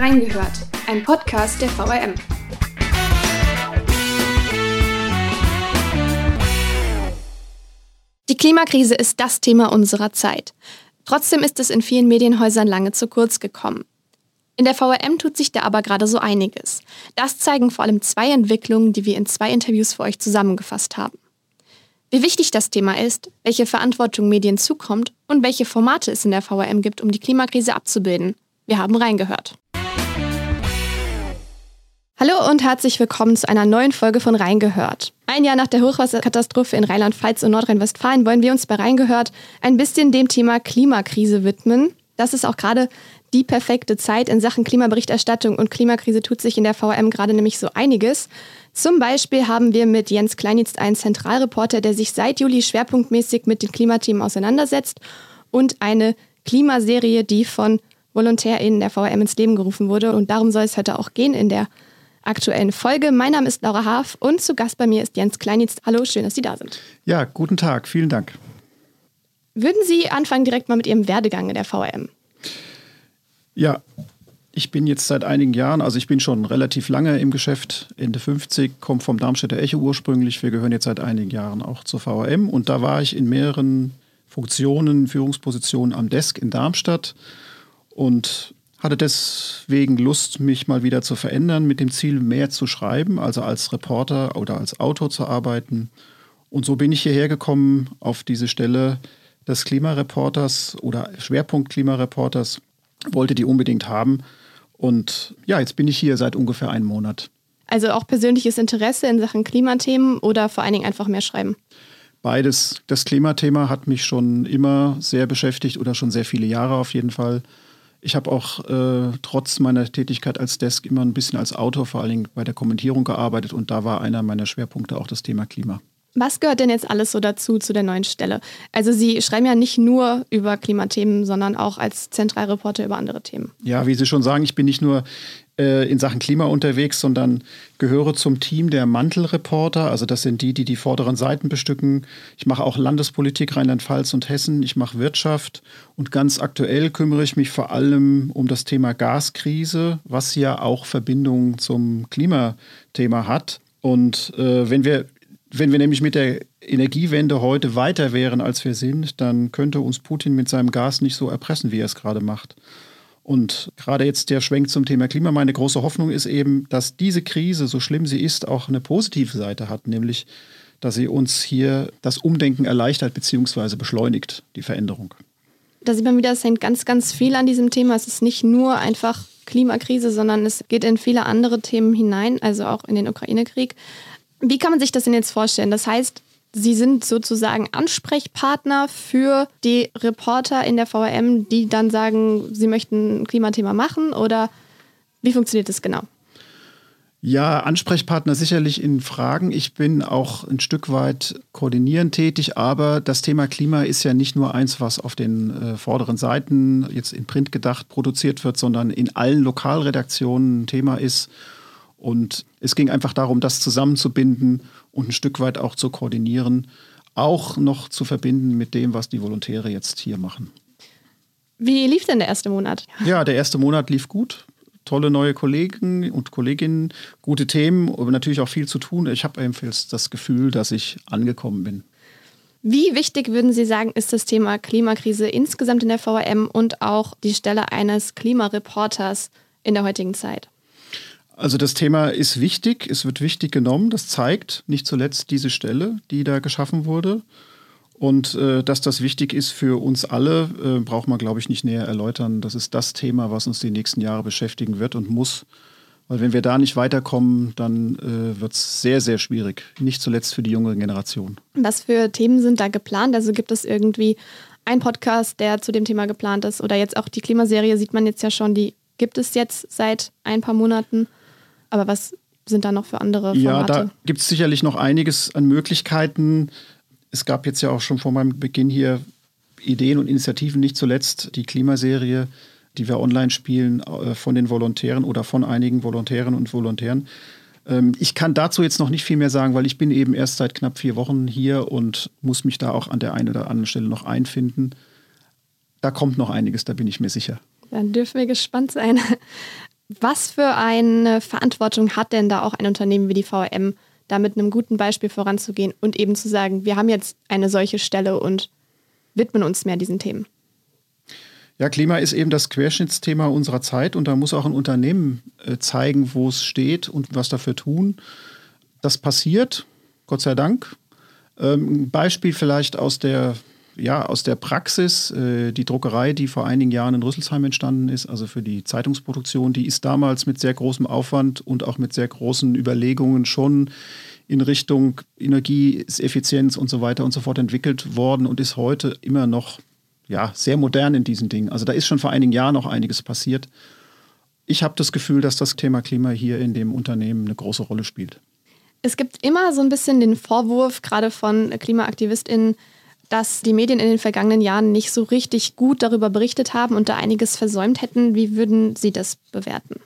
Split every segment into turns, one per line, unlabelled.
Reingehört, ein Podcast der VRM. Die Klimakrise ist das Thema unserer Zeit. Trotzdem ist es in vielen Medienhäusern lange zu kurz gekommen. In der VRM tut sich da aber gerade so einiges. Das zeigen vor allem zwei Entwicklungen, die wir in zwei Interviews für euch zusammengefasst haben. Wie wichtig das Thema ist, welche Verantwortung Medien zukommt und welche Formate es in der VRM gibt, um die Klimakrise abzubilden. Wir haben reingehört. Hallo und herzlich willkommen zu einer neuen Folge von Reingehört. Ein Jahr nach der Hochwasserkatastrophe in Rheinland-Pfalz und Nordrhein-Westfalen wollen wir uns bei Reingehört ein bisschen dem Thema Klimakrise widmen. Das ist auch gerade die perfekte Zeit in Sachen Klimaberichterstattung und Klimakrise tut sich in der VM gerade nämlich so einiges. Zum Beispiel haben wir mit Jens Kleinitz einen Zentralreporter, der sich seit Juli schwerpunktmäßig mit den Klimathemen auseinandersetzt und eine Klimaserie, die von VolontärInnen der VM ins Leben gerufen wurde. Und darum soll es heute auch gehen in der aktuellen Folge. Mein Name ist Laura Haaf und zu Gast bei mir ist Jens Kleinitz. Hallo, schön, dass Sie da sind.
Ja, guten Tag, vielen Dank.
Würden Sie anfangen direkt mal mit Ihrem Werdegang in der VRM?
Ja, ich bin jetzt seit einigen Jahren, also ich bin schon relativ lange im Geschäft, Ende 50, komme vom Darmstädter Echo ursprünglich. Wir gehören jetzt seit einigen Jahren auch zur VRM und da war ich in mehreren Funktionen, Führungspositionen am Desk in Darmstadt und hatte deswegen Lust, mich mal wieder zu verändern, mit dem Ziel, mehr zu schreiben, also als Reporter oder als Autor zu arbeiten. Und so bin ich hierher gekommen auf diese Stelle des Klimareporters oder Schwerpunkt Klimareporters, wollte die unbedingt haben. Und ja, jetzt bin ich hier seit ungefähr einem Monat.
Also auch persönliches Interesse in Sachen Klimathemen oder vor allen Dingen einfach mehr schreiben?
Beides. Das Klimathema hat mich schon immer sehr beschäftigt oder schon sehr viele Jahre auf jeden Fall. Ich habe auch äh, trotz meiner Tätigkeit als Desk immer ein bisschen als Autor vor allen Dingen bei der Kommentierung gearbeitet und da war einer meiner Schwerpunkte auch das Thema Klima.
Was gehört denn jetzt alles so dazu zu der neuen Stelle? Also Sie schreiben ja nicht nur über Klimathemen, sondern auch als Zentralreporter über andere Themen.
Ja, wie Sie schon sagen, ich bin nicht nur in Sachen Klima unterwegs, sondern gehöre zum Team der Mantelreporter. Also das sind die, die die vorderen Seiten bestücken. Ich mache auch Landespolitik Rheinland-Pfalz und Hessen. Ich mache Wirtschaft und ganz aktuell kümmere ich mich vor allem um das Thema Gaskrise, was ja auch Verbindung zum Klimathema hat. Und äh, wenn wir wenn wir nämlich mit der Energiewende heute weiter wären, als wir sind, dann könnte uns Putin mit seinem Gas nicht so erpressen, wie er es gerade macht. Und gerade jetzt der Schwenk zum Thema Klima, meine große Hoffnung ist eben, dass diese Krise, so schlimm sie ist, auch eine positive Seite hat, nämlich dass sie uns hier das Umdenken erleichtert bzw. beschleunigt, die Veränderung.
Da sieht man wieder, es hängt ganz, ganz viel an diesem Thema. Es ist nicht nur einfach Klimakrise, sondern es geht in viele andere Themen hinein, also auch in den Ukraine-Krieg. Wie kann man sich das denn jetzt vorstellen? Das heißt, Sie sind sozusagen Ansprechpartner für die Reporter in der VRM, die dann sagen, sie möchten ein Klimathema machen oder wie funktioniert das genau?
Ja, Ansprechpartner sicherlich in Fragen. Ich bin auch ein Stück weit koordinierend tätig, aber das Thema Klima ist ja nicht nur eins, was auf den äh, vorderen Seiten jetzt in Print gedacht produziert wird, sondern in allen Lokalredaktionen ein Thema ist und es ging einfach darum, das zusammenzubinden und ein Stück weit auch zu koordinieren, auch noch zu verbinden mit dem, was die Volontäre jetzt hier machen.
Wie lief denn der erste Monat?
Ja, der erste Monat lief gut. Tolle neue Kollegen und Kolleginnen, gute Themen, aber natürlich auch viel zu tun. Ich habe ebenfalls das Gefühl, dass ich angekommen bin.
Wie wichtig würden Sie sagen, ist das Thema Klimakrise insgesamt in der VRM und auch die Stelle eines Klimareporters in der heutigen Zeit?
Also das Thema ist wichtig, es wird wichtig genommen. Das zeigt nicht zuletzt diese Stelle, die da geschaffen wurde. Und äh, dass das wichtig ist für uns alle, äh, braucht man, glaube ich, nicht näher erläutern. Das ist das Thema, was uns die nächsten Jahre beschäftigen wird und muss. Weil wenn wir da nicht weiterkommen, dann äh, wird es sehr, sehr schwierig. Nicht zuletzt für die junge Generation.
Was für Themen sind da geplant? Also gibt es irgendwie einen Podcast, der zu dem Thema geplant ist? Oder jetzt auch die Klimaserie sieht man jetzt ja schon, die gibt es jetzt seit ein paar Monaten. Aber was sind da noch für andere Formate?
Ja, da gibt es sicherlich noch einiges an Möglichkeiten. Es gab jetzt ja auch schon vor meinem Beginn hier Ideen und Initiativen, nicht zuletzt die Klimaserie, die wir online spielen, äh, von den Volontären oder von einigen Volontären und Volontären. Ähm, ich kann dazu jetzt noch nicht viel mehr sagen, weil ich bin eben erst seit knapp vier Wochen hier und muss mich da auch an der einen oder anderen Stelle noch einfinden. Da kommt noch einiges, da bin ich mir sicher.
Dann dürfen wir gespannt sein. Was für eine Verantwortung hat denn da auch ein Unternehmen wie die VRM, da mit einem guten Beispiel voranzugehen und eben zu sagen, wir haben jetzt eine solche Stelle und widmen uns mehr diesen Themen?
Ja, Klima ist eben das Querschnittsthema unserer Zeit und da muss auch ein Unternehmen äh, zeigen, wo es steht und was dafür tun. Das passiert, Gott sei Dank. Ähm, ein Beispiel vielleicht aus der, ja, aus der Praxis. Äh, die Druckerei, die vor einigen Jahren in Rüsselsheim entstanden ist, also für die Zeitungsproduktion, die ist damals mit sehr großem Aufwand und auch mit sehr großen Überlegungen schon in Richtung Energieeffizienz und so weiter und so fort entwickelt worden und ist heute immer noch ja, sehr modern in diesen Dingen. Also da ist schon vor einigen Jahren noch einiges passiert. Ich habe das Gefühl, dass das Thema Klima hier in dem Unternehmen eine große Rolle spielt.
Es gibt immer so ein bisschen den Vorwurf, gerade von KlimaaktivistInnen, dass die Medien in den vergangenen Jahren nicht so richtig gut darüber berichtet haben und da einiges versäumt hätten. Wie würden Sie das bewerten?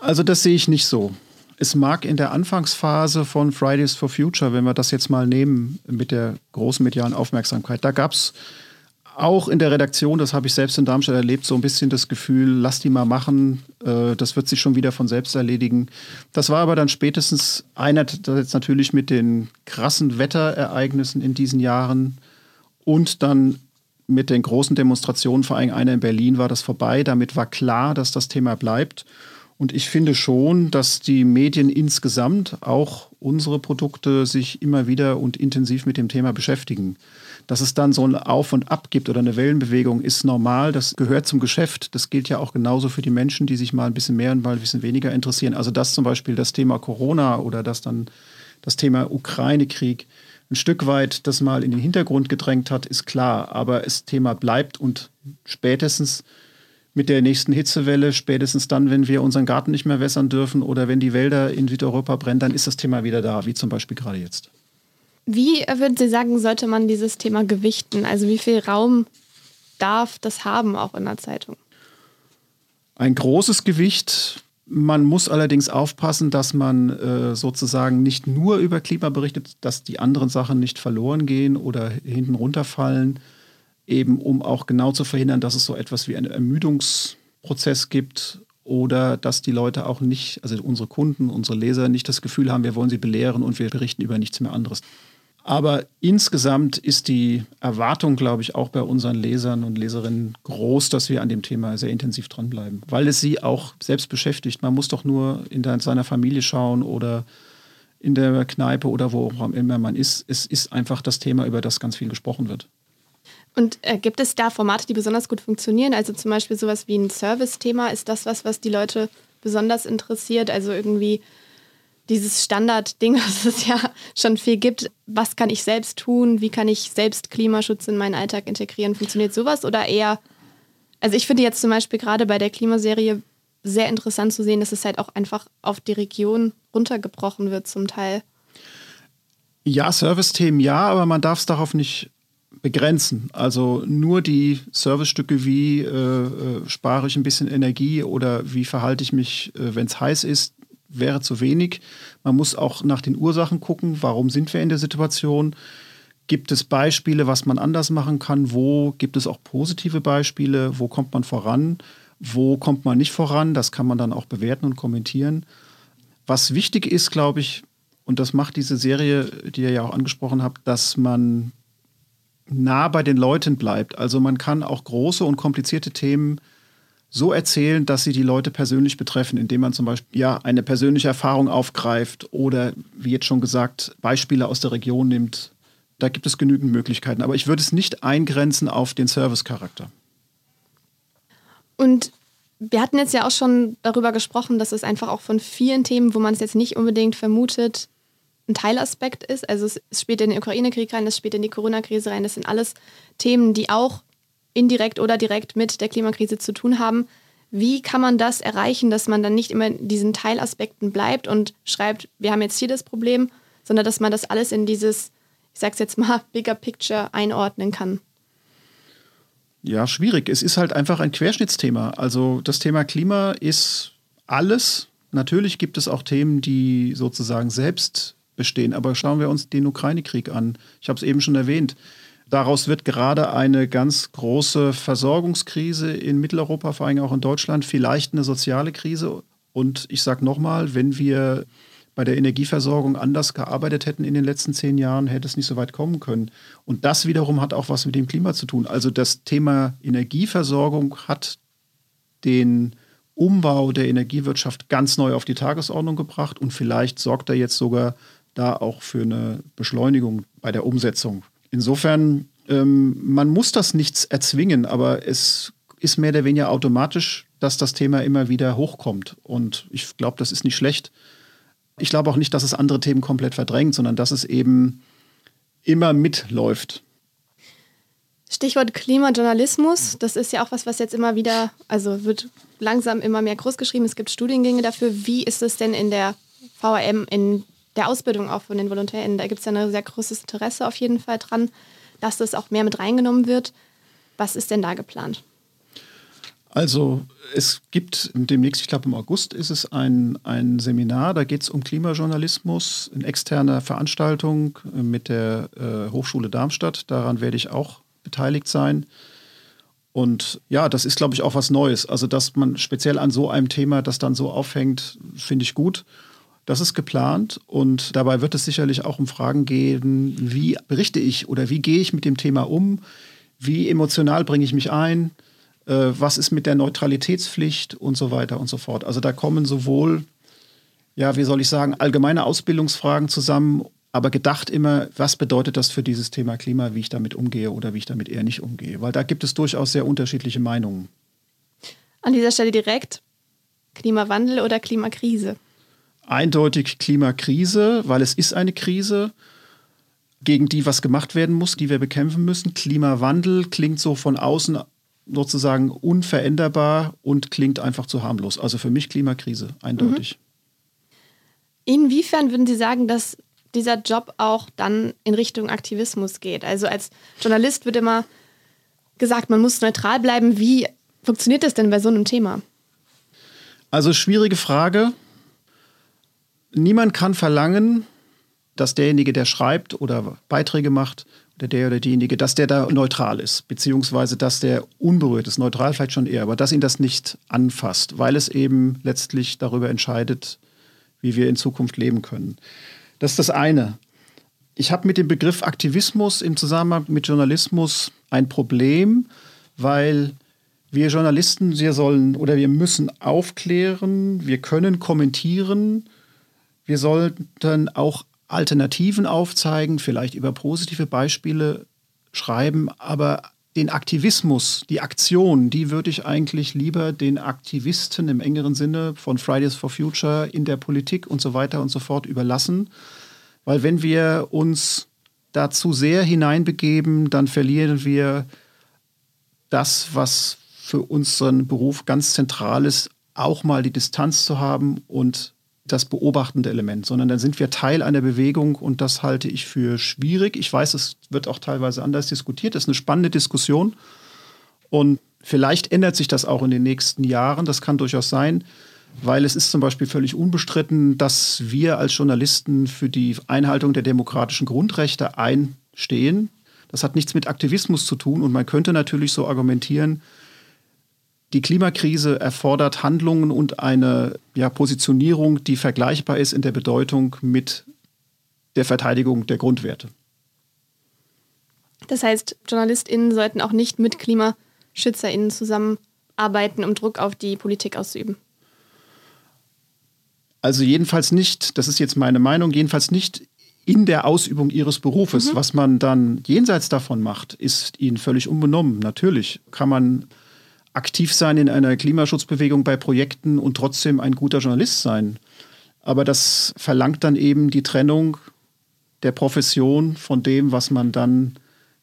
Also das sehe ich nicht so. Es mag in der Anfangsphase von Fridays for Future, wenn wir das jetzt mal nehmen mit der großen medialen Aufmerksamkeit, da gab es auch in der Redaktion, das habe ich selbst in Darmstadt erlebt, so ein bisschen das Gefühl, lass die mal machen, äh, das wird sich schon wieder von selbst erledigen. Das war aber dann spätestens einerseits natürlich mit den krassen Wetterereignissen in diesen Jahren und dann mit den großen Demonstrationen, vor allem einer in Berlin, war das vorbei. Damit war klar, dass das Thema bleibt. Und ich finde schon, dass die Medien insgesamt, auch unsere Produkte, sich immer wieder und intensiv mit dem Thema beschäftigen. Dass es dann so ein Auf und Ab gibt oder eine Wellenbewegung, ist normal. Das gehört zum Geschäft. Das gilt ja auch genauso für die Menschen, die sich mal ein bisschen mehr und mal ein bisschen weniger interessieren. Also dass zum Beispiel das Thema Corona oder dass dann das Thema Ukraine-Krieg ein Stück weit das mal in den Hintergrund gedrängt hat, ist klar. Aber das Thema bleibt und spätestens mit der nächsten Hitzewelle, spätestens dann, wenn wir unseren Garten nicht mehr wässern dürfen oder wenn die Wälder in Südeuropa brennen, dann ist das Thema wieder da, wie zum Beispiel gerade jetzt.
Wie würden Sie sagen, sollte man dieses Thema gewichten? Also wie viel Raum darf das haben, auch in der Zeitung?
Ein großes Gewicht. Man muss allerdings aufpassen, dass man äh, sozusagen nicht nur über Klima berichtet, dass die anderen Sachen nicht verloren gehen oder hinten runterfallen, eben um auch genau zu verhindern, dass es so etwas wie einen Ermüdungsprozess gibt oder dass die Leute auch nicht, also unsere Kunden, unsere Leser nicht das Gefühl haben, wir wollen sie belehren und wir berichten über nichts mehr anderes. Aber insgesamt ist die Erwartung, glaube ich, auch bei unseren Lesern und Leserinnen groß, dass wir an dem Thema sehr intensiv dranbleiben, weil es sie auch selbst beschäftigt. Man muss doch nur in seiner Familie schauen oder in der Kneipe oder wo auch immer man ist. Es ist einfach das Thema, über das ganz viel gesprochen wird.
Und äh, gibt es da Formate, die besonders gut funktionieren? Also zum Beispiel sowas wie ein Service-Thema. Ist das was, was die Leute besonders interessiert? Also irgendwie dieses Standardding, was es ja schon viel gibt. Was kann ich selbst tun? Wie kann ich selbst Klimaschutz in meinen Alltag integrieren? Funktioniert sowas oder eher? Also ich finde jetzt zum Beispiel gerade bei der Klimaserie sehr interessant zu sehen, dass es halt auch einfach auf die Region runtergebrochen wird zum Teil.
Ja, Service-Themen ja, aber man darf es darauf nicht begrenzen. Also nur die Servicestücke wie äh, äh, spare ich ein bisschen Energie oder wie verhalte ich mich, äh, wenn es heiß ist, wäre zu wenig. Man muss auch nach den Ursachen gucken, warum sind wir in der Situation. Gibt es Beispiele, was man anders machen kann? Wo gibt es auch positive Beispiele? Wo kommt man voran? Wo kommt man nicht voran? Das kann man dann auch bewerten und kommentieren. Was wichtig ist, glaube ich, und das macht diese Serie, die ihr ja auch angesprochen habt, dass man nah bei den Leuten bleibt. Also man kann auch große und komplizierte Themen so erzählen, dass sie die Leute persönlich betreffen, indem man zum Beispiel ja, eine persönliche Erfahrung aufgreift oder, wie jetzt schon gesagt, Beispiele aus der Region nimmt. Da gibt es genügend Möglichkeiten. Aber ich würde es nicht eingrenzen auf den Servicecharakter.
Und wir hatten jetzt ja auch schon darüber gesprochen, dass es einfach auch von vielen Themen, wo man es jetzt nicht unbedingt vermutet, ein Teilaspekt ist. Also es spielt in den Ukraine-Krieg rein, es spielt in die Corona-Krise rein. Das sind alles Themen, die auch indirekt oder direkt mit der Klimakrise zu tun haben. Wie kann man das erreichen, dass man dann nicht immer in diesen Teilaspekten bleibt und schreibt, wir haben jetzt hier das Problem, sondern dass man das alles in dieses, ich sag's jetzt mal, Bigger Picture einordnen kann?
Ja, schwierig. Es ist halt einfach ein Querschnittsthema. Also das Thema Klima ist alles. Natürlich gibt es auch Themen, die sozusagen selbst bestehen. Aber schauen wir uns den Ukraine-Krieg an. Ich habe es eben schon erwähnt Daraus wird gerade eine ganz große Versorgungskrise in Mitteleuropa, vor allem auch in Deutschland, vielleicht eine soziale Krise. Und ich sage nochmal, wenn wir bei der Energieversorgung anders gearbeitet hätten in den letzten zehn Jahren, hätte es nicht so weit kommen können. Und das wiederum hat auch was mit dem Klima zu tun. Also das Thema Energieversorgung hat den Umbau der Energiewirtschaft ganz neu auf die Tagesordnung gebracht und vielleicht sorgt er jetzt sogar da auch für eine Beschleunigung bei der Umsetzung. Insofern, ähm, man muss das nichts erzwingen, aber es ist mehr oder weniger automatisch, dass das Thema immer wieder hochkommt. Und ich glaube, das ist nicht schlecht. Ich glaube auch nicht, dass es andere Themen komplett verdrängt, sondern dass es eben immer mitläuft.
Stichwort Klimajournalismus, das ist ja auch was, was jetzt immer wieder, also wird langsam immer mehr groß geschrieben. Es gibt Studiengänge dafür. Wie ist es denn in der VRM, in der Ausbildung auch von den VolontärInnen? Da gibt es ja ein sehr großes Interesse auf jeden Fall dran, dass das auch mehr mit reingenommen wird. Was ist denn da geplant?
Also es gibt demnächst, ich glaube im August ist es ein, ein Seminar, da geht es um Klimajournalismus, eine externe Veranstaltung mit der äh, Hochschule Darmstadt. Daran werde ich auch beteiligt sein. Und ja, das ist, glaube ich, auch was Neues. Also, dass man speziell an so einem Thema das dann so aufhängt, finde ich gut. Das ist geplant und dabei wird es sicherlich auch um Fragen gehen, wie berichte ich oder wie gehe ich mit dem Thema um, wie emotional bringe ich mich ein, äh, was ist mit der Neutralitätspflicht und so weiter und so fort. Also da kommen sowohl, ja, wie soll ich sagen, allgemeine Ausbildungsfragen zusammen aber gedacht immer, was bedeutet das für dieses Thema Klima, wie ich damit umgehe oder wie ich damit eher nicht umgehe. Weil da gibt es durchaus sehr unterschiedliche Meinungen.
An dieser Stelle direkt Klimawandel oder Klimakrise?
Eindeutig Klimakrise, weil es ist eine Krise, gegen die was gemacht werden muss, die wir bekämpfen müssen. Klimawandel klingt so von außen sozusagen unveränderbar und klingt einfach zu harmlos. Also für mich Klimakrise, eindeutig.
Mhm. Inwiefern würden Sie sagen, dass dieser Job auch dann in Richtung Aktivismus geht. Also als Journalist wird immer gesagt, man muss neutral bleiben. Wie funktioniert das denn bei so einem Thema?
Also schwierige Frage. Niemand kann verlangen, dass derjenige, der schreibt oder Beiträge macht, oder der oder diejenige, dass der da neutral ist, beziehungsweise dass der unberührt ist, neutral vielleicht schon eher, aber dass ihn das nicht anfasst, weil es eben letztlich darüber entscheidet, wie wir in Zukunft leben können. Das ist das eine. Ich habe mit dem Begriff Aktivismus im Zusammenhang mit Journalismus ein Problem, weil wir Journalisten, wir sollen oder wir müssen aufklären, wir können kommentieren, wir sollten auch Alternativen aufzeigen, vielleicht über positive Beispiele schreiben, aber den Aktivismus, die Aktion, die würde ich eigentlich lieber den Aktivisten im engeren Sinne von Fridays for Future in der Politik und so weiter und so fort überlassen. Weil wenn wir uns dazu sehr hineinbegeben, dann verlieren wir das, was für unseren Beruf ganz zentral ist, auch mal die Distanz zu haben und das beobachtende Element, sondern dann sind wir Teil einer Bewegung und das halte ich für schwierig. Ich weiß, es wird auch teilweise anders diskutiert. Das ist eine spannende Diskussion und vielleicht ändert sich das auch in den nächsten Jahren. Das kann durchaus sein, weil es ist zum Beispiel völlig unbestritten, dass wir als Journalisten für die Einhaltung der demokratischen Grundrechte einstehen. Das hat nichts mit Aktivismus zu tun und man könnte natürlich so argumentieren, die Klimakrise erfordert Handlungen und eine ja, Positionierung, die vergleichbar ist in der Bedeutung mit der Verteidigung der Grundwerte.
Das heißt, JournalistInnen sollten auch nicht mit KlimaschützerInnen zusammenarbeiten, um Druck auf die Politik auszuüben.
Also jedenfalls nicht, das ist jetzt meine Meinung, jedenfalls nicht in der Ausübung ihres Berufes. Mhm. Was man dann jenseits davon macht, ist ihnen völlig unbenommen. Natürlich kann man aktiv sein in einer Klimaschutzbewegung bei Projekten und trotzdem ein guter Journalist sein. Aber das verlangt dann eben die Trennung der Profession von dem, was man dann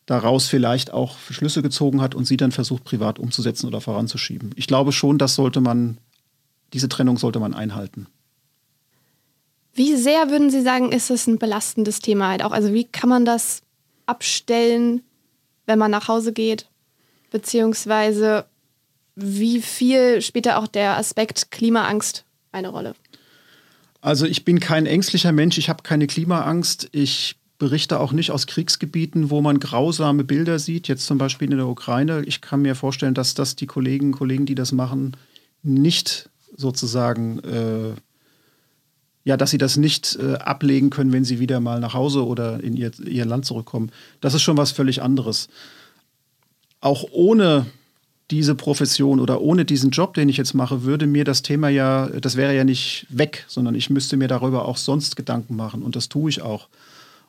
daraus vielleicht auch Schlüsse gezogen hat und sie dann versucht, privat umzusetzen oder voranzuschieben. Ich glaube schon, das sollte man, diese Trennung sollte man einhalten.
Wie sehr würden Sie sagen, ist es ein belastendes Thema halt auch? Also wie kann man das abstellen, wenn man nach Hause geht? Beziehungsweise wie viel spielt da auch der Aspekt Klimaangst eine Rolle?
Also ich bin kein ängstlicher Mensch, ich habe keine Klimaangst. Ich berichte auch nicht aus Kriegsgebieten, wo man grausame Bilder sieht, jetzt zum Beispiel in der Ukraine. Ich kann mir vorstellen, dass das die Kollegen Kollegen, die das machen, nicht sozusagen, äh, ja, dass sie das nicht äh, ablegen können, wenn sie wieder mal nach Hause oder in ihr, ihr Land zurückkommen. Das ist schon was völlig anderes. Auch ohne diese Profession oder ohne diesen Job, den ich jetzt mache, würde mir das Thema ja, das wäre ja nicht weg, sondern ich müsste mir darüber auch sonst Gedanken machen und das tue ich auch.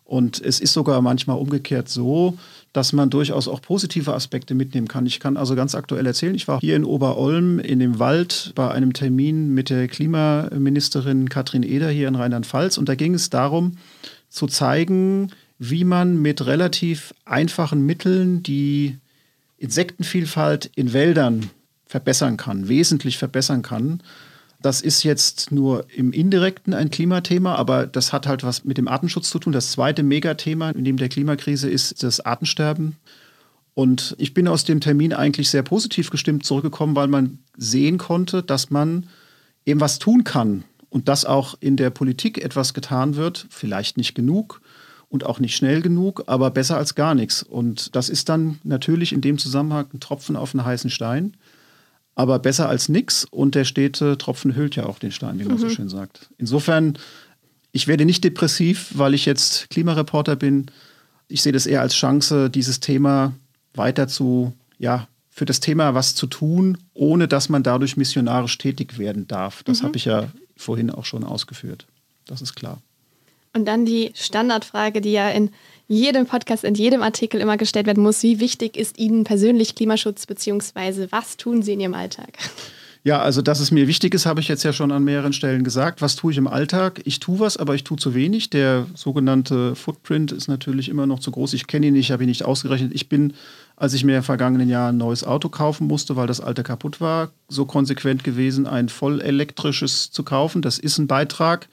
Und es ist sogar manchmal umgekehrt so, dass man durchaus auch positive Aspekte mitnehmen kann. Ich kann also ganz aktuell erzählen, ich war hier in Oberolm in dem Wald bei einem Termin mit der Klimaministerin Katrin Eder hier in Rheinland-Pfalz und da ging es darum zu zeigen, wie man mit relativ einfachen Mitteln die Insektenvielfalt in Wäldern verbessern kann, wesentlich verbessern kann. Das ist jetzt nur im indirekten ein Klimathema, aber das hat halt was mit dem Artenschutz zu tun. Das zweite Megathema neben der Klimakrise ist das Artensterben. Und ich bin aus dem Termin eigentlich sehr positiv gestimmt zurückgekommen, weil man sehen konnte, dass man eben was tun kann und dass auch in der Politik etwas getan wird, vielleicht nicht genug, und auch nicht schnell genug, aber besser als gar nichts. Und das ist dann natürlich in dem Zusammenhang ein Tropfen auf einen heißen Stein, aber besser als nichts. Und der stete Tropfen hüllt ja auch den Stein, wie man mhm. so schön sagt. Insofern, ich werde nicht depressiv, weil ich jetzt Klimareporter bin. Ich sehe das eher als Chance, dieses Thema weiter zu, ja, für das Thema was zu tun, ohne dass man dadurch missionarisch tätig werden darf. Das mhm. habe ich ja vorhin auch schon ausgeführt. Das ist klar.
Und dann die Standardfrage, die ja in jedem Podcast, in jedem Artikel immer gestellt werden muss. Wie wichtig ist Ihnen persönlich Klimaschutz, beziehungsweise was tun Sie in Ihrem Alltag?
Ja, also dass es mir wichtig ist, habe ich jetzt ja schon an mehreren Stellen gesagt. Was tue ich im Alltag? Ich tue was, aber ich tue zu wenig. Der sogenannte Footprint ist natürlich immer noch zu groß. Ich kenne ihn nicht, habe ihn nicht ausgerechnet. Ich bin, als ich mir im vergangenen Jahr ein neues Auto kaufen musste, weil das alte kaputt war, so konsequent gewesen, ein voll elektrisches zu kaufen. Das ist ein Beitrag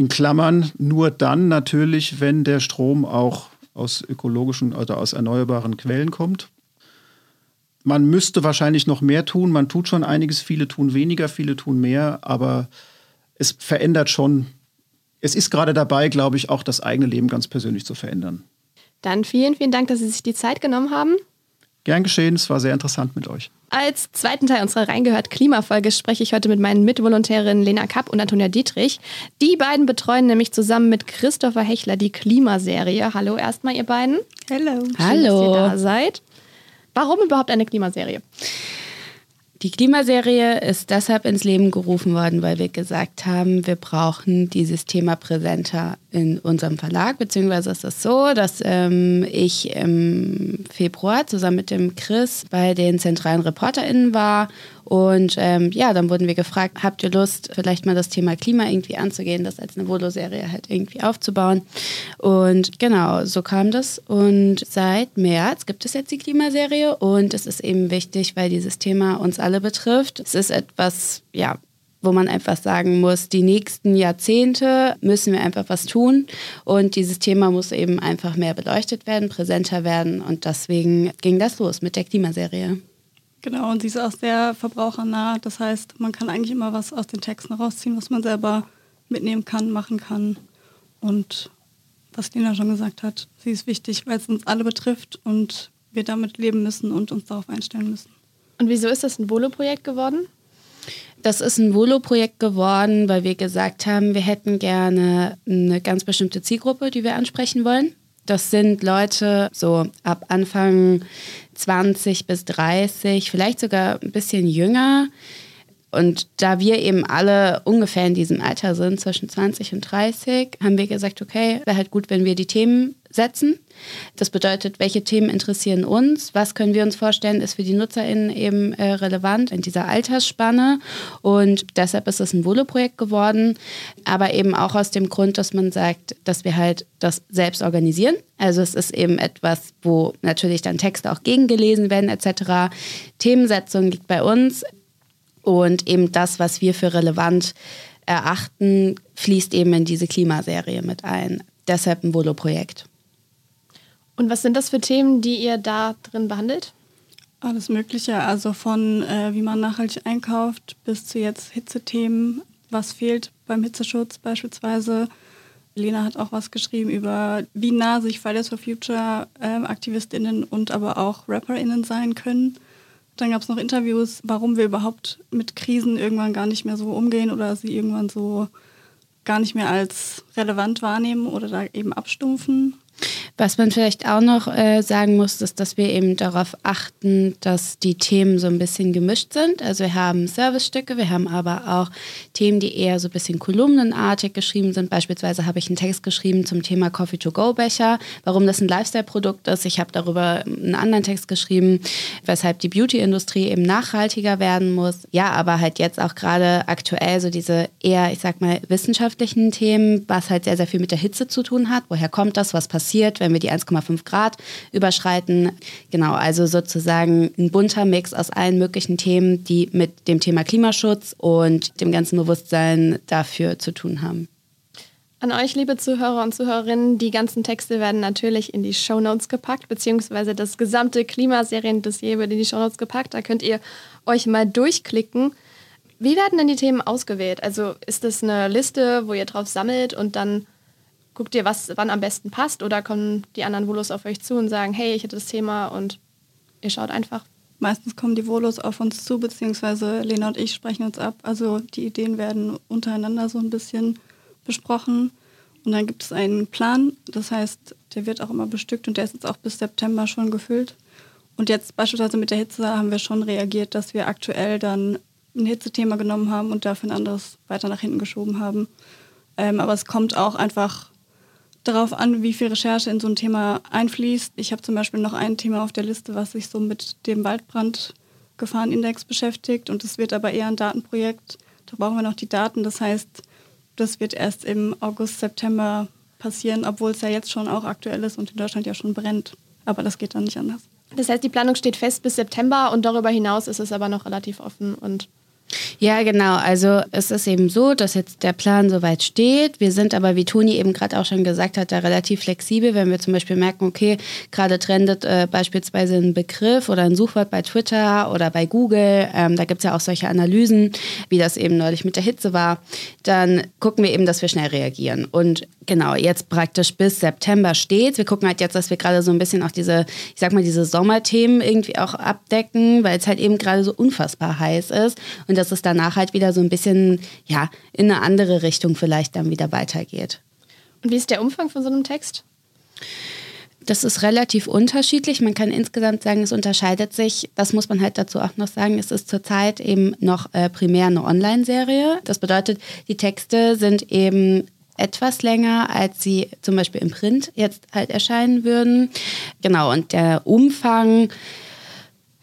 in Klammern nur dann natürlich, wenn der Strom auch aus ökologischen oder aus erneuerbaren Quellen kommt. Man müsste wahrscheinlich noch mehr tun. Man tut schon einiges. Viele tun weniger, viele tun mehr. Aber es verändert schon. Es ist gerade dabei, glaube ich, auch das eigene Leben ganz persönlich zu verändern.
Dann vielen, vielen Dank, dass Sie sich die Zeit genommen haben.
Gern geschehen, es war sehr interessant mit euch.
Als zweiten Teil unserer Reingehört Klimafolge spreche ich heute mit meinen Mitvolontärinnen Lena Kapp und Antonia Dietrich. Die beiden betreuen nämlich zusammen mit Christopher Hechler die Klimaserie. Hallo erstmal, ihr beiden.
Hallo.
Schön, Hallo. dass ihr da seid. Warum überhaupt eine Klimaserie?
Die Klimaserie ist deshalb ins Leben gerufen worden, weil wir gesagt haben, wir brauchen dieses Thema präsenter in unserem Verlag. Beziehungsweise ist es so, dass ähm, ich im Februar zusammen mit dem Chris bei den zentralen ReporterInnen war und ähm, ja, dann wurden wir gefragt, habt ihr Lust, vielleicht mal das Thema Klima irgendwie anzugehen, das als eine Volo-Serie halt irgendwie aufzubauen. Und genau, so kam das. Und seit März gibt es jetzt die Klimaserie und es ist eben wichtig, weil dieses Thema uns alle betrifft. Es ist etwas, ja, wo man einfach sagen muss, die nächsten Jahrzehnte müssen wir einfach was tun und dieses Thema muss eben einfach mehr beleuchtet werden, präsenter werden und deswegen ging das los mit der Klimaserie.
Genau, und sie ist auch sehr verbrauchernah. Das heißt, man kann eigentlich immer was aus den Texten rausziehen, was man selber mitnehmen kann, machen kann. Und was Lena schon gesagt hat, sie ist wichtig, weil es uns alle betrifft und wir damit leben müssen und uns darauf einstellen müssen.
Und wieso ist das ein Volo-Projekt geworden?
Das ist ein Volo-Projekt geworden, weil wir gesagt haben, wir hätten gerne eine ganz bestimmte Zielgruppe, die wir ansprechen wollen. Das sind Leute so ab Anfang 20 bis 30, vielleicht sogar ein bisschen jünger. Und da wir eben alle ungefähr in diesem Alter sind, zwischen 20 und 30, haben wir gesagt, okay, wäre halt gut, wenn wir die Themen setzen. Das bedeutet, welche Themen interessieren uns, was können wir uns vorstellen, ist für die NutzerInnen eben äh, relevant in dieser Altersspanne. Und deshalb ist es ein Volo-Projekt geworden, aber eben auch aus dem Grund, dass man sagt, dass wir halt das selbst organisieren. Also es ist eben etwas, wo natürlich dann Texte auch gegengelesen werden etc. Themensetzung liegt bei uns und eben das, was wir für relevant erachten, fließt eben in diese Klimaserie mit ein. Deshalb ein Volo-Projekt.
Und was sind das für Themen, die ihr da drin behandelt?
Alles Mögliche, also von äh, wie man nachhaltig einkauft bis zu jetzt Hitzethemen, was fehlt beim Hitzeschutz beispielsweise, Lena hat auch was geschrieben über, wie nah sich Fridays for Future ähm, AktivistInnen und aber auch RapperInnen sein können. Dann gab es noch Interviews, warum wir überhaupt mit Krisen irgendwann gar nicht mehr so umgehen oder sie irgendwann so gar nicht mehr als relevant wahrnehmen oder da eben abstumpfen.
Was man vielleicht auch noch äh, sagen muss, ist, dass wir eben darauf achten, dass die Themen so ein bisschen gemischt sind. Also wir haben Servicestücke, wir haben aber auch Themen, die eher so ein bisschen kolumnenartig geschrieben sind. Beispielsweise habe ich einen Text geschrieben zum Thema Coffee-to-Go-Becher, warum das ein Lifestyle-Produkt ist. Ich habe darüber einen anderen Text geschrieben, weshalb die Beauty-Industrie eben nachhaltiger werden muss. Ja, aber halt jetzt auch gerade aktuell so diese eher, ich sag mal, wissenschaftlichen Themen, was halt sehr, sehr viel mit der Hitze zu tun hat. Woher kommt das? Was passiert, wenn wenn wir die 1,5 Grad überschreiten. Genau, also sozusagen ein bunter Mix aus allen möglichen Themen, die mit dem Thema Klimaschutz und dem ganzen Bewusstsein dafür zu tun haben.
An euch, liebe Zuhörer und Zuhörerinnen, die ganzen Texte werden natürlich in die Shownotes gepackt, beziehungsweise das gesamte Klimaserien-Dossier wird in die Shownotes gepackt. Da könnt ihr euch mal durchklicken. Wie werden denn die Themen ausgewählt? Also ist das eine Liste, wo ihr drauf sammelt und dann guckt ihr, was wann am besten passt oder kommen die anderen Volos auf euch zu und sagen, hey, ich hätte das Thema und ihr schaut einfach?
Meistens kommen die Volos auf uns zu, beziehungsweise Lena und ich sprechen uns ab. Also die Ideen werden untereinander so ein bisschen besprochen. Und dann gibt es einen Plan, das heißt, der wird auch immer bestückt und der ist jetzt auch bis September schon gefüllt. Und jetzt beispielsweise mit der Hitze haben wir schon reagiert, dass wir aktuell dann ein Hitzethema genommen haben und dafür ein anderes weiter nach hinten geschoben haben. Ähm, aber es kommt auch einfach darauf an, wie viel Recherche in so ein Thema einfließt. Ich habe zum Beispiel noch ein Thema auf der Liste, was sich so mit dem Waldbrandgefahrenindex beschäftigt und es wird aber eher ein Datenprojekt. Da brauchen wir noch die Daten. Das heißt, das wird erst im August, September passieren, obwohl es ja jetzt schon auch aktuell ist und in Deutschland ja schon brennt. Aber das geht dann nicht anders.
Das heißt, die Planung steht fest bis September und darüber hinaus ist es aber noch relativ offen und
ja, genau. Also es ist eben so, dass jetzt der Plan soweit steht. Wir sind aber, wie Toni eben gerade auch schon gesagt hat, da relativ flexibel, wenn wir zum Beispiel merken, okay, gerade trendet äh, beispielsweise ein Begriff oder ein Suchwort bei Twitter oder bei Google. Ähm, da gibt es ja auch solche Analysen, wie das eben neulich mit der Hitze war. Dann gucken wir eben, dass wir schnell reagieren. Und genau, jetzt praktisch bis September steht. Wir gucken halt jetzt, dass wir gerade so ein bisschen auch diese, ich sag mal, diese Sommerthemen irgendwie auch abdecken, weil es halt eben gerade so unfassbar heiß ist. Und dass es danach halt wieder so ein bisschen, ja, in eine andere Richtung vielleicht dann wieder weitergeht.
Und wie ist der Umfang von so einem Text?
Das ist relativ unterschiedlich. Man kann insgesamt sagen, es unterscheidet sich. Das muss man halt dazu auch noch sagen. Es ist zurzeit eben noch äh, primär eine Online-Serie. Das bedeutet, die Texte sind eben etwas länger, als sie zum Beispiel im Print jetzt halt erscheinen würden. Genau, und der Umfang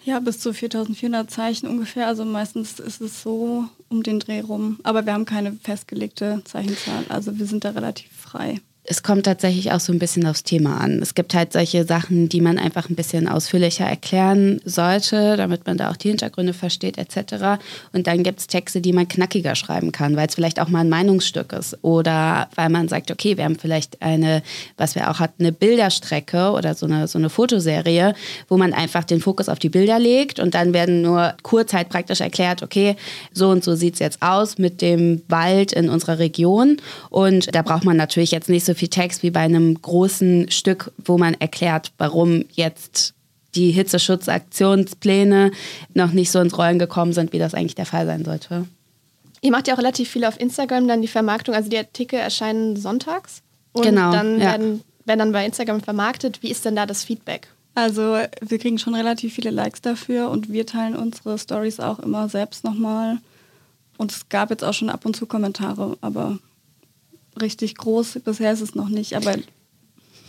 ja, bis zu 4400 Zeichen ungefähr. Also meistens ist es so um den Dreh rum. Aber wir haben keine festgelegte Zeichenzahl. Also wir sind da relativ frei
es kommt tatsächlich auch so ein bisschen aufs Thema an. Es gibt halt solche Sachen, die man einfach ein bisschen ausführlicher erklären sollte, damit man da auch die Hintergründe versteht etc. Und dann gibt es Texte, die man knackiger schreiben kann, weil es vielleicht auch mal ein Meinungsstück ist oder weil man sagt, okay, wir haben vielleicht eine, was wir auch hatten, eine Bilderstrecke oder so eine, so eine Fotoserie, wo man einfach den Fokus auf die Bilder legt und dann werden nur kurz halt praktisch erklärt, okay, so und so sieht es jetzt aus mit dem Wald in unserer Region und da braucht man natürlich jetzt nicht so viel Text wie bei einem großen Stück, wo man erklärt, warum jetzt die Hitzeschutzaktionspläne noch nicht so ins Rollen gekommen sind, wie das eigentlich der Fall sein sollte.
Ihr macht ja auch relativ viel auf Instagram, dann die Vermarktung, also die Artikel erscheinen sonntags und
genau,
dann
ja.
werden, werden dann bei Instagram vermarktet. Wie ist denn da das Feedback?
Also wir kriegen schon relativ viele Likes dafür und wir teilen unsere Stories auch immer selbst nochmal. Und es gab jetzt auch schon ab und zu Kommentare, aber richtig groß. Bisher ist es noch nicht, aber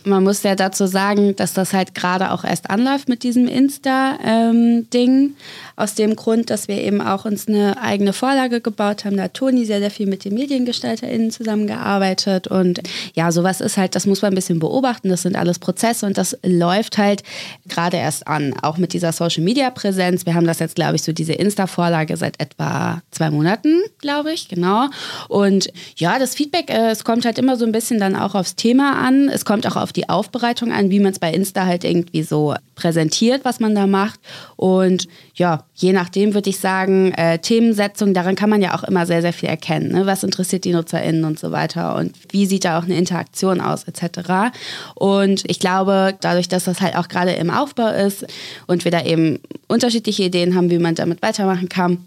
man muss ja dazu sagen, dass das halt gerade auch erst anläuft mit diesem Insta-Ding. Ähm, aus dem Grund, dass wir eben auch uns eine eigene Vorlage gebaut haben. Da hat Toni sehr, sehr viel mit den MediengestalterInnen zusammengearbeitet. Und ja, sowas ist halt, das muss man ein bisschen beobachten. Das sind alles Prozesse und das läuft halt gerade erst an. Auch mit dieser Social-Media-Präsenz. Wir haben das jetzt, glaube ich, so diese Insta-Vorlage seit etwa zwei Monaten, glaube ich, genau. Und ja, das Feedback, äh, es kommt halt immer so ein bisschen dann auch aufs Thema an. Es kommt auch auf die die Aufbereitung an, wie man es bei Insta halt irgendwie so präsentiert, was man da macht. Und ja, je nachdem würde ich sagen, äh, Themensetzung, daran kann man ja auch immer sehr, sehr viel erkennen. Ne? Was interessiert die NutzerInnen und so weiter und wie sieht da auch eine Interaktion aus, etc. Und ich glaube, dadurch, dass das halt auch gerade im Aufbau ist und wir da eben unterschiedliche Ideen haben, wie man damit weitermachen kann,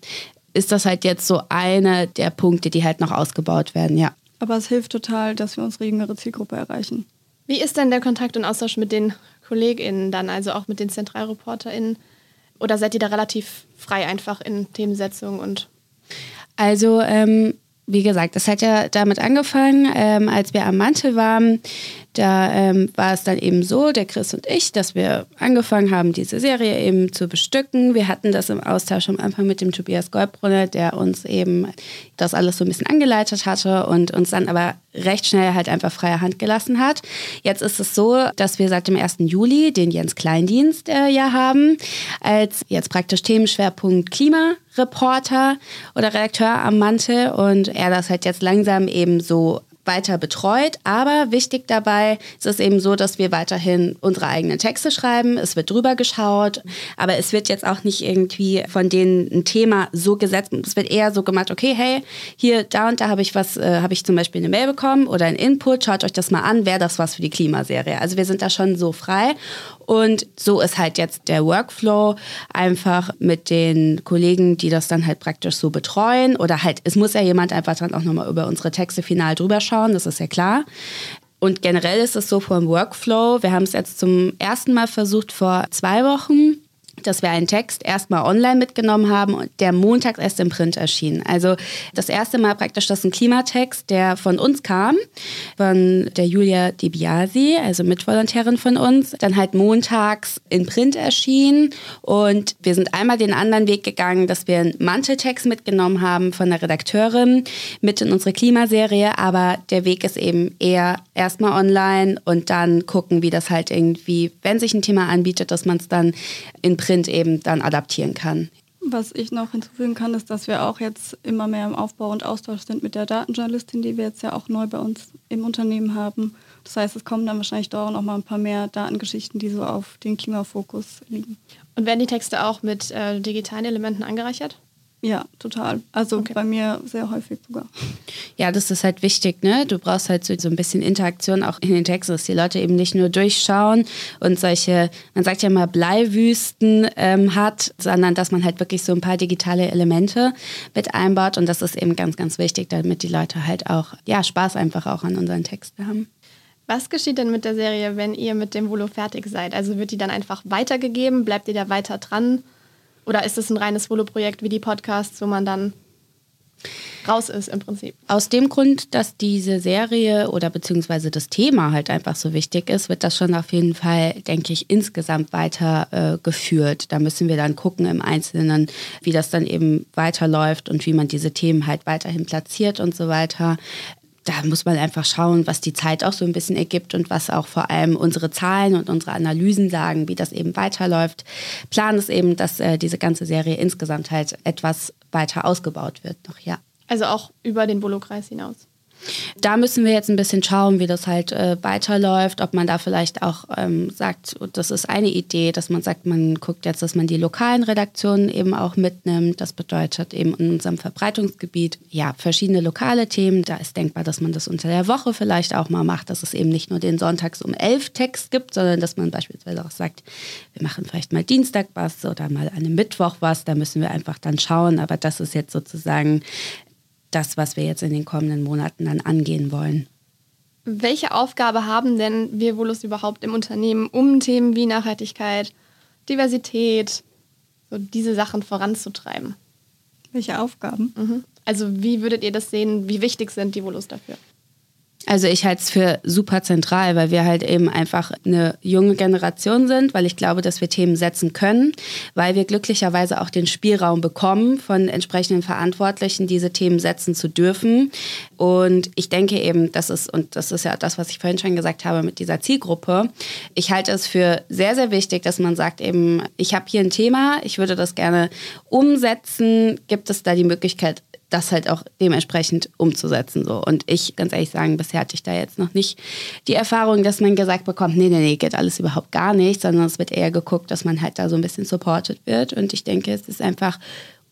ist das halt jetzt so eine der Punkte, die halt noch ausgebaut werden, ja.
Aber es hilft total, dass wir unsere jüngere Zielgruppe erreichen.
Wie ist denn der Kontakt und Austausch mit den KollegInnen dann, also auch mit den ZentralreporterInnen? Oder seid ihr da relativ frei einfach in Themensetzung und
also ähm, wie gesagt, das hat ja damit angefangen, ähm, als wir am Mantel waren. Da ähm, war es dann eben so, der Chris und ich, dass wir angefangen haben, diese Serie eben zu bestücken. Wir hatten das im Austausch am Anfang mit dem Tobias Goldbrunner, der uns eben das alles so ein bisschen angeleitet hatte und uns dann aber recht schnell halt einfach freie Hand gelassen hat. Jetzt ist es so, dass wir seit dem 1. Juli den Jens Kleindienst äh, ja haben, als jetzt praktisch Themenschwerpunkt Klimareporter oder Redakteur am Mantel und er das halt jetzt langsam eben so weiter betreut. Aber wichtig dabei ist es eben so, dass wir weiterhin unsere eigenen Texte schreiben. Es wird drüber geschaut, aber es wird jetzt auch nicht irgendwie von denen ein Thema so gesetzt. Es wird eher so gemacht, okay, hey, hier, da und da habe ich was, äh, habe ich zum Beispiel eine Mail bekommen oder ein Input, schaut euch das mal an, wäre das was für die Klimaserie. Also wir sind da schon so frei. Und so ist halt jetzt der Workflow einfach mit den Kollegen, die das dann halt praktisch so betreuen. Oder halt, es muss ja jemand einfach dann auch nochmal über unsere Texte final drüber schauen, das ist ja klar. Und generell ist es so vom Workflow. Wir haben es jetzt zum ersten Mal versucht vor zwei Wochen dass wir einen Text erstmal online mitgenommen haben und der montags erst im Print erschien. Also das erste Mal praktisch, das ist ein Klimatext, der von uns kam, von der Julia Di Biasi, also Mitvolontärin von uns, dann halt montags in Print erschien und wir sind einmal den anderen Weg gegangen, dass wir einen Manteltext mitgenommen haben von der Redakteurin mit in unsere Klimaserie, aber der Weg ist eben eher erstmal online und dann gucken, wie das halt irgendwie, wenn sich ein Thema anbietet, dass man es dann in Print eben dann adaptieren kann.
Was ich noch hinzufügen kann, ist, dass wir auch jetzt immer mehr im Aufbau und Austausch sind mit der Datenjournalistin, die wir jetzt ja auch neu bei uns im Unternehmen haben. Das heißt, es kommen dann wahrscheinlich dort noch mal ein paar mehr Datengeschichten, die so auf den Klimafokus liegen.
Und werden die Texte auch mit äh, digitalen Elementen angereichert?
Ja, total. Also okay. bei mir sehr häufig sogar.
Ja, das ist halt wichtig, ne? Du brauchst halt so, so ein bisschen Interaktion auch in den Texten, dass die Leute eben nicht nur durchschauen und solche, man sagt ja mal Bleiwüsten ähm, hat, sondern dass man halt wirklich so ein paar digitale Elemente mit einbaut und das ist eben ganz, ganz wichtig, damit die Leute halt auch, ja, Spaß einfach auch an unseren Texten haben.
Was geschieht denn mit der Serie, wenn ihr mit dem Volo fertig seid? Also wird die dann einfach weitergegeben? Bleibt ihr da weiter dran? Oder ist es ein reines Volo-Projekt wie die Podcasts, wo man dann raus ist im Prinzip.
Aus dem Grund, dass diese Serie oder beziehungsweise das Thema halt einfach so wichtig ist, wird das schon auf jeden Fall, denke ich, insgesamt weiter äh, geführt. Da müssen wir dann gucken im Einzelnen, wie das dann eben weiterläuft und wie man diese Themen halt weiterhin platziert und so weiter da muss man einfach schauen, was die Zeit auch so ein bisschen ergibt und was auch vor allem unsere Zahlen und unsere Analysen sagen, wie das eben weiterläuft. Plan ist eben, dass äh, diese ganze Serie insgesamt halt etwas weiter ausgebaut wird noch, ja.
Also auch über den Bolo-Kreis hinaus.
Da müssen wir jetzt ein bisschen schauen, wie das halt äh, weiterläuft, ob man da vielleicht auch ähm, sagt, das ist eine Idee, dass man sagt, man guckt jetzt, dass man die lokalen Redaktionen eben auch mitnimmt. Das bedeutet eben in unserem Verbreitungsgebiet, ja, verschiedene lokale Themen. Da ist denkbar, dass man das unter der Woche vielleicht auch mal macht, dass es eben nicht nur den Sonntags um elf Text gibt, sondern dass man beispielsweise auch sagt, wir machen vielleicht mal Dienstag was oder mal an einem Mittwoch was. Da müssen wir einfach dann schauen. Aber das ist jetzt sozusagen das, was wir jetzt in den kommenden Monaten dann angehen wollen.
Welche Aufgabe haben denn wir Volus überhaupt im Unternehmen, um Themen wie Nachhaltigkeit, Diversität, so diese Sachen voranzutreiben?
Welche Aufgaben?
Mhm. Also wie würdet ihr das sehen? Wie wichtig sind die Volus dafür?
Also ich halte es für super zentral, weil wir halt eben einfach eine junge Generation sind, weil ich glaube, dass wir Themen setzen können, weil wir glücklicherweise auch den Spielraum bekommen von entsprechenden Verantwortlichen, diese Themen setzen zu dürfen. Und ich denke eben, das ist, und das ist ja das, was ich vorhin schon gesagt habe mit dieser Zielgruppe, ich halte es für sehr, sehr wichtig, dass man sagt eben, ich habe hier ein Thema, ich würde das gerne umsetzen. Gibt es da die Möglichkeit, das halt auch dementsprechend umzusetzen. So. Und ich, ganz ehrlich sagen, bisher hatte ich da jetzt noch nicht die Erfahrung, dass man gesagt bekommt, nee, nee, nee, geht alles überhaupt gar nicht, sondern es wird eher geguckt, dass man halt da so ein bisschen supported wird. Und ich denke, es ist einfach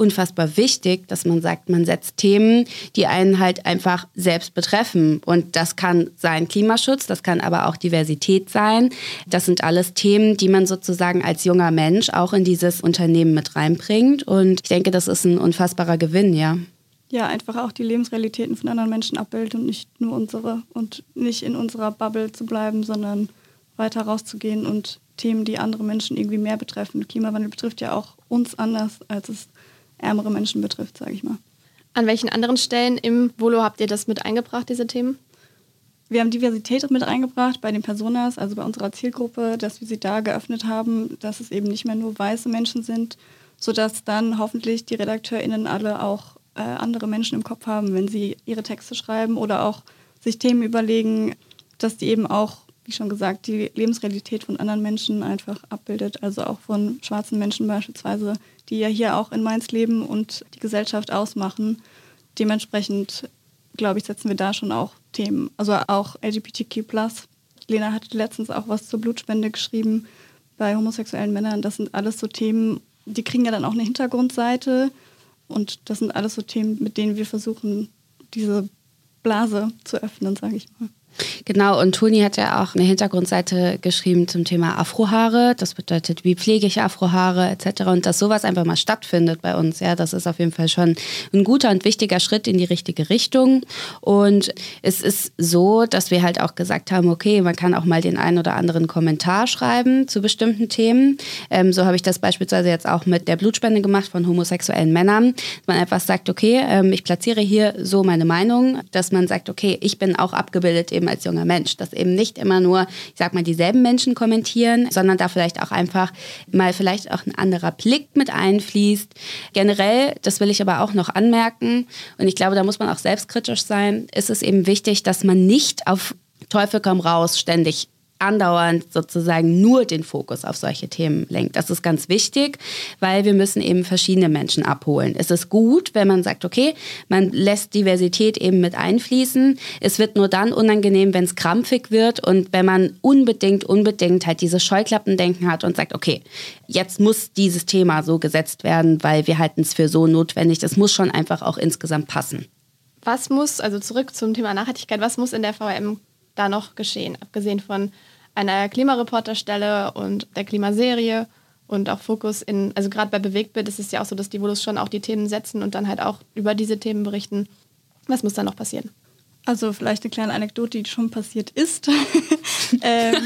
unfassbar wichtig, dass man sagt, man setzt Themen, die einen halt einfach selbst betreffen. Und das kann sein Klimaschutz, das kann aber auch Diversität sein. Das sind alles Themen, die man sozusagen als junger Mensch auch in dieses Unternehmen mit reinbringt. Und ich denke, das ist ein unfassbarer Gewinn, ja.
Ja, einfach auch die Lebensrealitäten von anderen Menschen abbildet und nicht nur unsere. Und nicht in unserer Bubble zu bleiben, sondern weiter rauszugehen und Themen, die andere Menschen irgendwie mehr betreffen. Klimawandel betrifft ja auch uns anders, als es ärmere Menschen betrifft, sage ich mal.
An welchen anderen Stellen im Volo habt ihr das mit eingebracht, diese Themen?
Wir haben Diversität mit eingebracht bei den Personas, also bei unserer Zielgruppe, dass wir sie da geöffnet haben, dass es eben nicht mehr nur weiße Menschen sind, sodass dann hoffentlich die RedakteurInnen alle auch äh, andere Menschen im Kopf haben, wenn sie ihre Texte schreiben oder auch sich Themen überlegen, dass die eben auch, wie schon gesagt, die Lebensrealität von anderen Menschen einfach abbildet, also auch von schwarzen Menschen beispielsweise, die ja hier auch in Mainz leben und die Gesellschaft ausmachen. Dementsprechend, glaube ich, setzen wir da schon auch Themen, also auch LGBTQ+. Lena hatte letztens auch was zur Blutspende geschrieben bei homosexuellen Männern. Das sind alles so Themen, die kriegen ja dann auch eine Hintergrundseite. Und das sind alles so Themen, mit denen wir versuchen, diese Blase zu öffnen, sage ich mal.
Genau, und Toni hat ja auch eine Hintergrundseite geschrieben zum Thema Afrohaare. Das bedeutet, wie pflege ich Afrohaare etc. Und dass sowas einfach mal stattfindet bei uns, ja, das ist auf jeden Fall schon ein guter und wichtiger Schritt in die richtige Richtung. Und es ist so, dass wir halt auch gesagt haben, okay, man kann auch mal den einen oder anderen Kommentar schreiben zu bestimmten Themen. Ähm, so habe ich das beispielsweise jetzt auch mit der Blutspende gemacht von homosexuellen Männern. Man einfach sagt, okay, ähm, ich platziere hier so meine Meinung, dass man sagt, okay, ich bin auch abgebildet eben als junger Mensch, dass eben nicht immer nur, ich sag mal, dieselben Menschen kommentieren, sondern da vielleicht auch einfach mal vielleicht auch ein anderer Blick mit einfließt. Generell, das will ich aber auch noch anmerken, und ich glaube, da muss man auch selbstkritisch sein, ist es eben wichtig, dass man nicht auf Teufel komm raus ständig andauernd sozusagen nur den Fokus auf solche Themen lenkt. Das ist ganz wichtig, weil wir müssen eben verschiedene Menschen abholen. Es ist gut, wenn man sagt, okay, man lässt Diversität eben mit einfließen. Es wird nur dann unangenehm, wenn es krampfig wird und wenn man unbedingt, unbedingt halt dieses Scheuklappendenken hat und sagt, okay, jetzt muss dieses Thema so gesetzt werden, weil wir halten es für so notwendig. Das muss schon einfach auch insgesamt passen.
Was muss, also zurück zum Thema Nachhaltigkeit, was muss in der VM da noch geschehen, abgesehen von einer Klimareporterstelle und der Klimaserie und auch Fokus in, also gerade bei Bewegtbild ist es ja auch so, dass die Volus schon auch die Themen setzen und dann halt auch über diese Themen berichten. Was muss da noch passieren?
Also vielleicht eine kleine Anekdote, die schon passiert ist. ähm,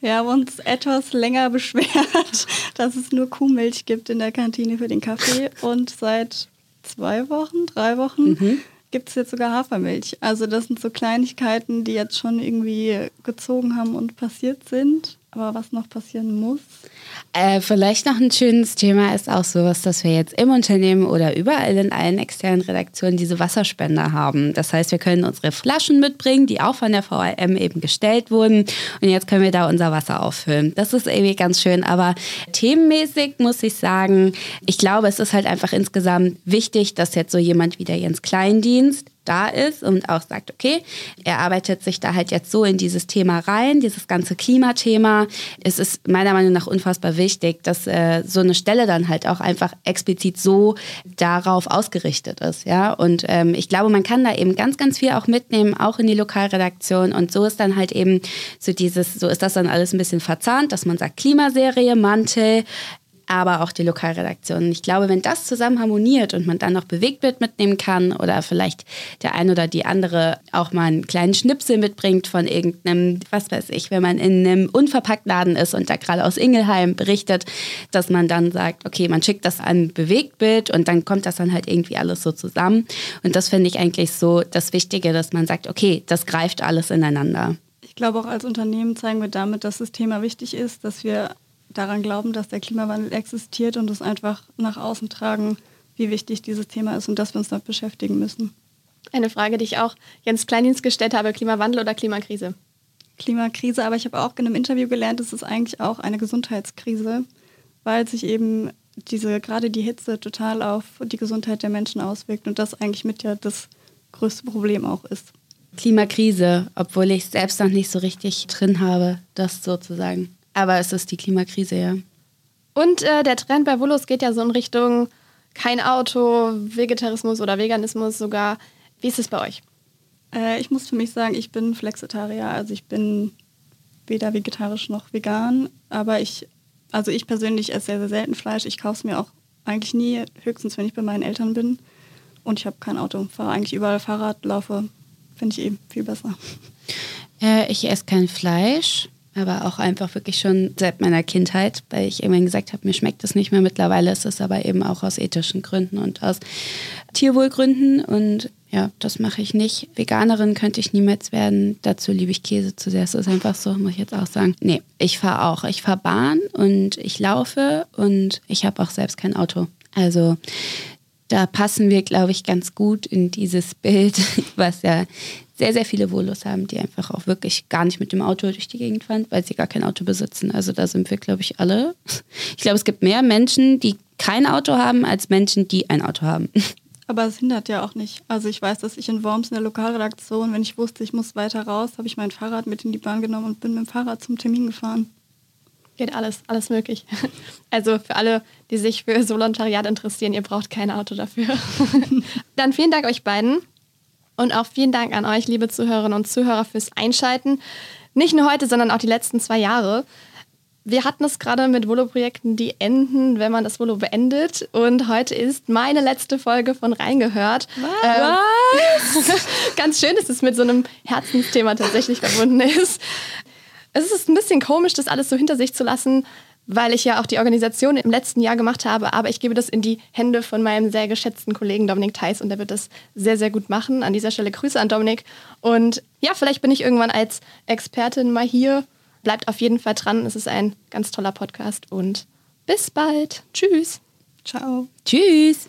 wir haben uns etwas länger beschwert, dass es nur Kuhmilch gibt in der Kantine für den Kaffee und seit zwei Wochen, drei Wochen mhm gibt es jetzt sogar Hafermilch. Also das sind so Kleinigkeiten, die jetzt schon irgendwie gezogen haben und passiert sind. Aber was noch passieren muss?
Äh, vielleicht noch ein schönes Thema ist auch sowas, dass wir jetzt im Unternehmen oder überall in allen externen Redaktionen diese Wasserspender haben. Das heißt, wir können unsere Flaschen mitbringen, die auch von der VRM eben gestellt wurden. Und jetzt können wir da unser Wasser auffüllen. Das ist irgendwie ganz schön. Aber themenmäßig muss ich sagen, ich glaube, es ist halt einfach insgesamt wichtig, dass jetzt so jemand wie der Jens Kleindienst da ist und auch sagt, okay, er arbeitet sich da halt jetzt so in dieses Thema rein, dieses ganze Klimathema. Es ist meiner Meinung nach unfassbar wichtig, dass äh, so eine Stelle dann halt auch einfach explizit so darauf ausgerichtet ist, ja. Und ähm, ich glaube, man kann da eben ganz, ganz viel auch mitnehmen, auch in die Lokalredaktion. Und so ist dann halt eben so dieses, so ist das dann alles ein bisschen verzahnt, dass man sagt Klimaserie, Mantel, aber auch die Lokalredaktion. Ich glaube, wenn das zusammen harmoniert und man dann noch Bewegtbild mitnehmen kann oder vielleicht der ein oder die andere auch mal einen kleinen Schnipsel mitbringt von irgendeinem, was weiß ich, wenn man in einem Unverpacktladen ist und da gerade aus Ingelheim berichtet, dass man dann sagt, okay, man schickt das an Bewegtbild und dann kommt das dann halt irgendwie alles so zusammen. Und das finde ich eigentlich so das Wichtige, dass man sagt, okay, das greift alles ineinander.
Ich glaube, auch als Unternehmen zeigen wir damit, dass das Thema wichtig ist, dass wir daran glauben, dass der Klimawandel existiert und es einfach nach außen tragen, wie wichtig dieses Thema ist und dass wir uns damit beschäftigen müssen.
Eine Frage, die ich auch Jens Kleindienst gestellt habe, Klimawandel oder Klimakrise?
Klimakrise, aber ich habe auch in einem Interview gelernt, es ist eigentlich auch eine Gesundheitskrise, weil sich eben diese gerade die Hitze total auf die Gesundheit der Menschen auswirkt und das eigentlich mit ja das größte Problem auch ist.
Klimakrise, obwohl ich es selbst noch nicht so richtig drin habe, das sozusagen. Aber es ist die Klimakrise, ja.
Und äh, der Trend bei Volos geht ja so in Richtung kein Auto, Vegetarismus oder Veganismus sogar. Wie ist es bei euch?
Äh, ich muss für mich sagen, ich bin Flexitarier. Also ich bin weder vegetarisch noch vegan. Aber ich, also ich persönlich esse sehr, sehr selten Fleisch. Ich kaufe es mir auch eigentlich nie, höchstens wenn ich bei meinen Eltern bin. Und ich habe kein Auto, fahre eigentlich überall Fahrrad, laufe. Finde ich eben viel besser.
Äh, ich esse kein Fleisch aber auch einfach wirklich schon seit meiner Kindheit, weil ich irgendwann gesagt habe, mir schmeckt es nicht mehr. Mittlerweile ist es aber eben auch aus ethischen Gründen und aus Tierwohlgründen und ja, das mache ich nicht. Veganerin könnte ich niemals werden. Dazu liebe ich Käse zu sehr. Es ist einfach so, muss ich jetzt auch sagen. Nee, ich fahre auch. Ich fahre Bahn und ich laufe und ich habe auch selbst kein Auto. Also da passen wir, glaube ich, ganz gut in dieses Bild, was ja sehr, sehr viele Volos haben, die einfach auch wirklich gar nicht mit dem Auto durch die Gegend fahren, weil sie gar kein Auto besitzen. Also da sind wir, glaube ich, alle. Ich glaube, es gibt mehr Menschen, die kein Auto haben, als Menschen, die ein Auto haben.
Aber es hindert ja auch nicht. Also ich weiß, dass ich in Worms in der Lokalredaktion, wenn ich wusste, ich muss weiter raus, habe ich mein Fahrrad mit in die Bahn genommen und bin mit dem Fahrrad zum Termin gefahren.
Geht alles, alles möglich. Also für alle, die sich für Volontariat interessieren, ihr braucht kein Auto dafür. Dann vielen Dank euch beiden. Und auch vielen Dank an euch, liebe Zuhörerinnen und Zuhörer, fürs Einschalten. Nicht nur heute, sondern auch die letzten zwei Jahre. Wir hatten es gerade mit Volo-Projekten, die enden, wenn man das Volo beendet. Und heute ist meine letzte Folge von Reingehört.
Was? Ähm,
ganz schön, dass es mit so einem Herzensthema tatsächlich verbunden ist. Es ist ein bisschen komisch, das alles so hinter sich zu lassen, weil ich ja auch die Organisation im letzten Jahr gemacht habe. Aber ich gebe das in die Hände von meinem sehr geschätzten Kollegen Dominik Theis und der wird das sehr, sehr gut machen. An dieser Stelle Grüße an Dominik. Und ja, vielleicht bin ich irgendwann als Expertin mal hier. Bleibt auf jeden Fall dran. Es ist ein ganz toller Podcast und bis bald. Tschüss.
Ciao.
Tschüss.